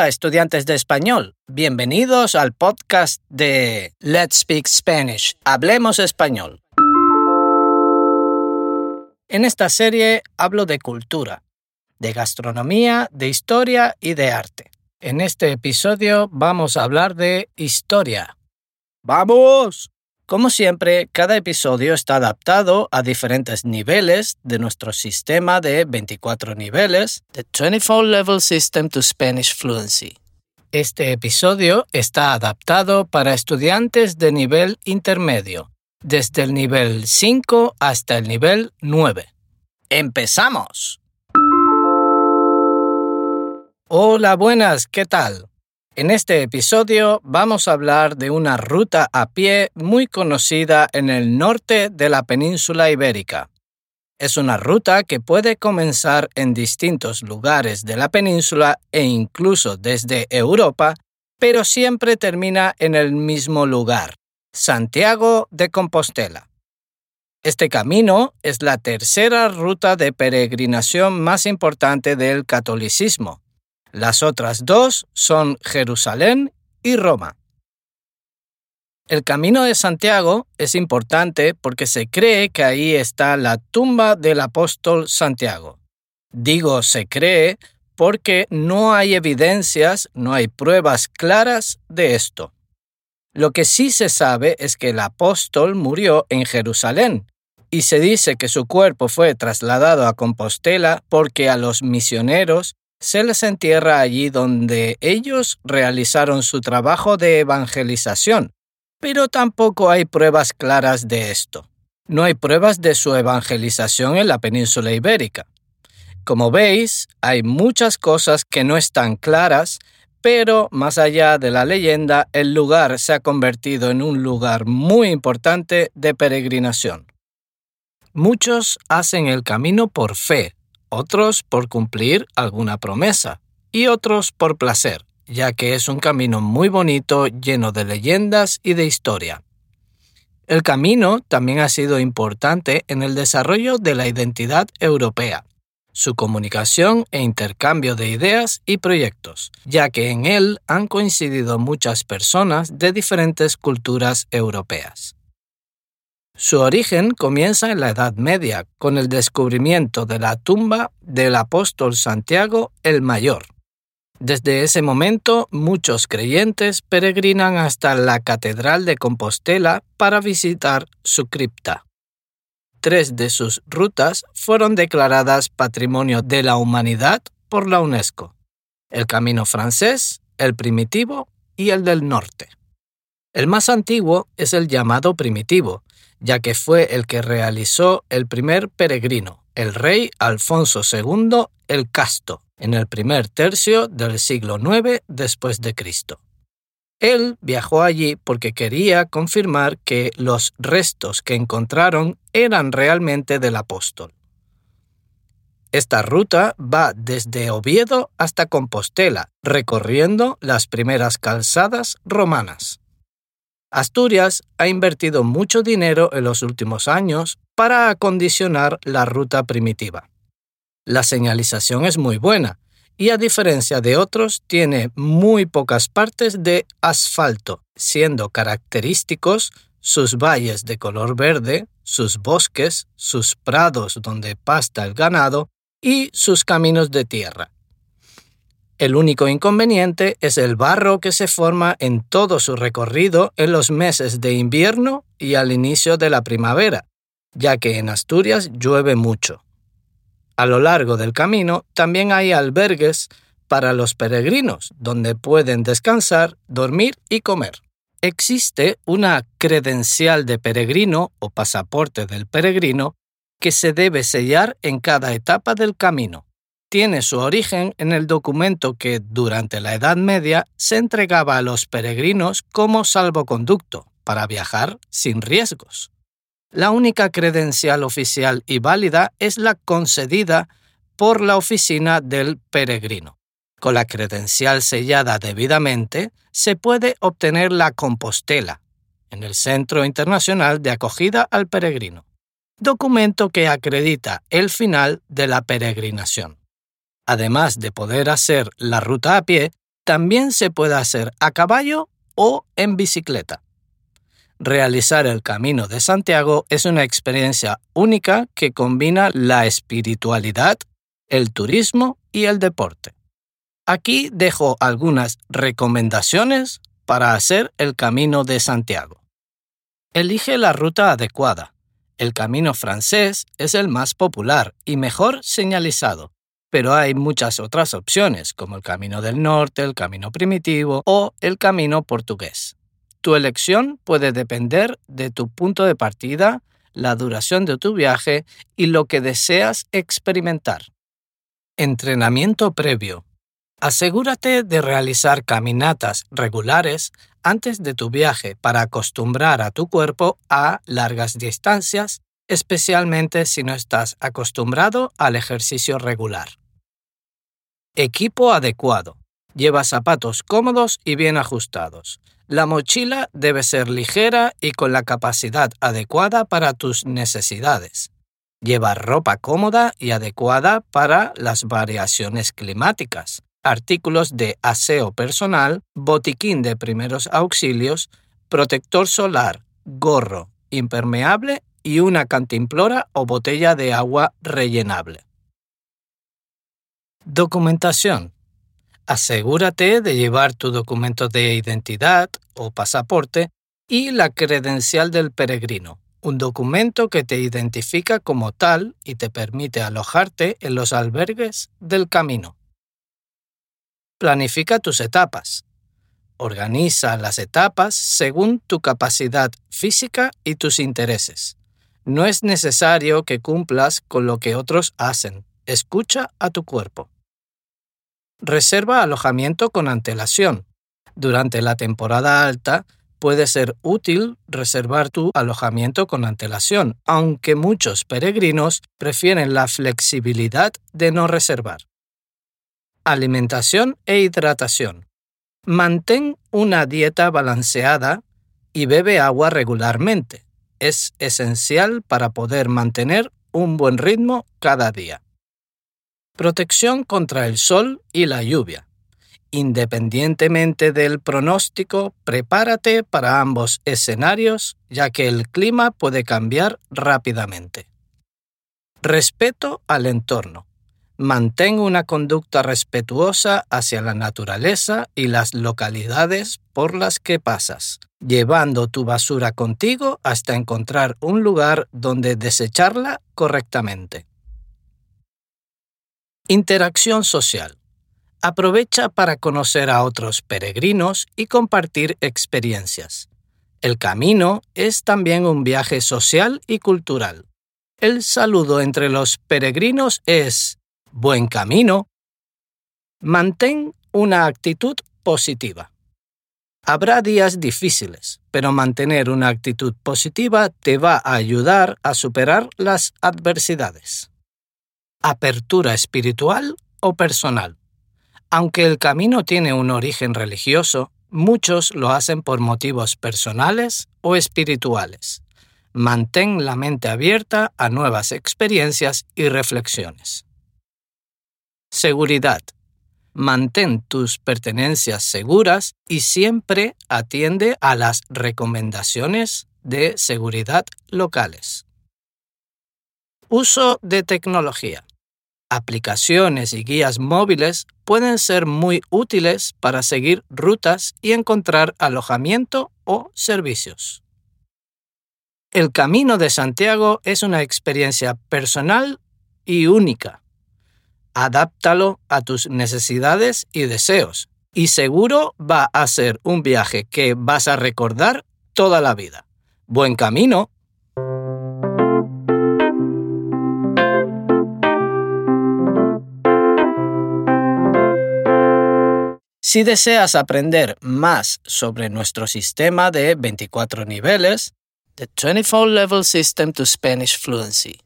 Hola estudiantes de español, bienvenidos al podcast de Let's Speak Spanish, Hablemos Español. En esta serie hablo de cultura, de gastronomía, de historia y de arte. En este episodio vamos a hablar de historia. ¡Vamos! Como siempre, cada episodio está adaptado a diferentes niveles de nuestro sistema de 24 niveles, The 24 Level System to Spanish Fluency. Este episodio está adaptado para estudiantes de nivel intermedio, desde el nivel 5 hasta el nivel 9. ¡Empezamos! Hola, buenas, ¿qué tal? En este episodio vamos a hablar de una ruta a pie muy conocida en el norte de la península ibérica. Es una ruta que puede comenzar en distintos lugares de la península e incluso desde Europa, pero siempre termina en el mismo lugar, Santiago de Compostela. Este camino es la tercera ruta de peregrinación más importante del catolicismo las otras dos son Jerusalén y Roma. El camino de Santiago es importante porque se cree que ahí está la tumba del apóstol Santiago. Digo se cree porque no hay evidencias, no hay pruebas claras de esto. Lo que sí se sabe es que el apóstol murió en Jerusalén, y se dice que su cuerpo fue trasladado a Compostela porque a los misioneros se les entierra allí donde ellos realizaron su trabajo de evangelización, pero tampoco hay pruebas claras de esto. No hay pruebas de su evangelización en la península ibérica. Como veis, hay muchas cosas que no están claras, pero más allá de la leyenda, el lugar se ha convertido en un lugar muy importante de peregrinación. Muchos hacen el camino por fe, otros por cumplir alguna promesa y otros por placer, ya que es un camino muy bonito lleno de leyendas y de historia. El camino también ha sido importante en el desarrollo de la identidad europea, su comunicación e intercambio de ideas y proyectos, ya que en él han coincidido muchas personas de diferentes culturas europeas. Su origen comienza en la Edad Media, con el descubrimiento de la tumba del apóstol Santiago el Mayor. Desde ese momento, muchos creyentes peregrinan hasta la Catedral de Compostela para visitar su cripta. Tres de sus rutas fueron declaradas Patrimonio de la Humanidad por la UNESCO, el Camino francés, el primitivo y el del norte. El más antiguo es el llamado primitivo, ya que fue el que realizó el primer peregrino, el rey Alfonso II el Casto, en el primer tercio del siglo IX después de Cristo. Él viajó allí porque quería confirmar que los restos que encontraron eran realmente del apóstol. Esta ruta va desde Oviedo hasta Compostela, recorriendo las primeras calzadas romanas. Asturias ha invertido mucho dinero en los últimos años para acondicionar la ruta primitiva. La señalización es muy buena y a diferencia de otros tiene muy pocas partes de asfalto, siendo característicos sus valles de color verde, sus bosques, sus prados donde pasta el ganado y sus caminos de tierra. El único inconveniente es el barro que se forma en todo su recorrido en los meses de invierno y al inicio de la primavera, ya que en Asturias llueve mucho. A lo largo del camino también hay albergues para los peregrinos, donde pueden descansar, dormir y comer. Existe una credencial de peregrino o pasaporte del peregrino que se debe sellar en cada etapa del camino tiene su origen en el documento que durante la Edad Media se entregaba a los peregrinos como salvoconducto para viajar sin riesgos. La única credencial oficial y válida es la concedida por la oficina del peregrino. Con la credencial sellada debidamente, se puede obtener la Compostela, en el Centro Internacional de Acogida al Peregrino, documento que acredita el final de la peregrinación. Además de poder hacer la ruta a pie, También se puede hacer a caballo o en bicicleta. Realizar el Camino de Santiago es una experiencia única que combina la espiritualidad, el turismo y el deporte. Aquí dejo algunas recomendaciones para hacer el Camino de Santiago. Elige la ruta adecuada. El camino francés es el más popular y mejor señalizado, pero hay muchas otras opciones como el Camino del Norte, el Camino Primitivo o el Camino Portugués. Tu elección puede depender de tu punto de partida, la duración de tu viaje y lo que deseas experimentar. Entrenamiento previo. Asegúrate de realizar caminatas regulares antes de tu viaje para acostumbrar a tu cuerpo a largas distancias, especialmente si no estás acostumbrado al ejercicio regular. Equipo adecuado. Lleva zapatos cómodos y bien ajustados. La mochila debe ser ligera y con la capacidad adecuada para tus necesidades. Lleva ropa cómoda y adecuada para las variaciones climáticas, artículos de aseo personal, botiquín de primeros auxilios, protector solar, gorro, impermeable y una cantimplora o botella de agua rellenable. Documentación. Asegúrate de llevar tu documento de identidad o pasaporte y la credencial del peregrino, un documento que te identifica como tal y te permite alojarte en los albergues del camino. Planifica tus etapas. Organiza las etapas según tu capacidad física y tus intereses. No es necesario que cumplas con lo que otros hacen. Escucha a tu cuerpo. Reserva alojamiento con antelación. Durante la temporada alta puede ser útil reservar tu alojamiento con antelación, aunque muchos peregrinos prefieren la flexibilidad de no reservar. Alimentación e hidratación. Mantén una dieta balanceada y bebe agua regularmente. Es esencial para poder mantener un buen ritmo cada día. Protección contra el sol y la lluvia. Independientemente del pronóstico, prepárate para ambos escenarios, ya que el clima puede cambiar rápidamente. Respeto al entorno. Mantén una conducta respetuosa hacia la naturaleza y las localidades por las que pasas, llevando tu basura contigo hasta encontrar un lugar donde desecharla correctamente. Interacción social. Aprovecha para conocer a otros peregrinos y compartir experiencias. El camino es también un viaje social y cultural. El saludo entre los peregrinos es buen camino. Mantén una actitud positiva. Habrá días difíciles, pero mantener una actitud positiva te va a ayudar a superar las adversidades apertura espiritual o personal. Aunque el camino tiene un origen religioso, muchos lo hacen por motivos personales o espirituales. Mantén la mente abierta a nuevas experiencias y reflexiones. Seguridad. Mantén tus pertenencias seguras y siempre atiende a las recomendaciones de seguridad locales. Uso de tecnología aplicaciones y guías móviles pueden ser muy útiles para seguir rutas y encontrar alojamiento o servicios. El Camino de Santiago es una experiencia personal y única. Adáptalo a tus necesidades y deseos y seguro va a ser un viaje que vas a recordar toda la vida. Buen camino. Si deseas aprender más sobre nuestro sistema de 24 niveles, The 24 Level System to Spanish Fluency,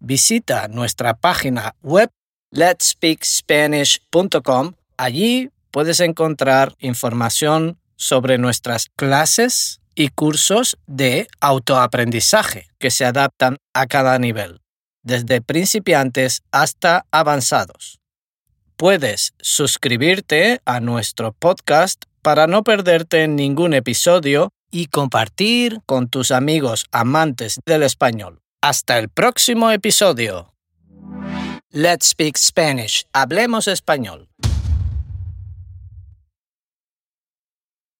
visita nuestra página web letspeakspanish.com. Allí puedes encontrar información sobre nuestras clases y cursos de autoaprendizaje que se adaptan a cada nivel, desde principiantes hasta avanzados. Puedes suscribirte a nuestro podcast para no perderte ningún episodio y compartir con tus amigos amantes del español. Hasta el próximo episodio. Let's speak Spanish. Hablemos español.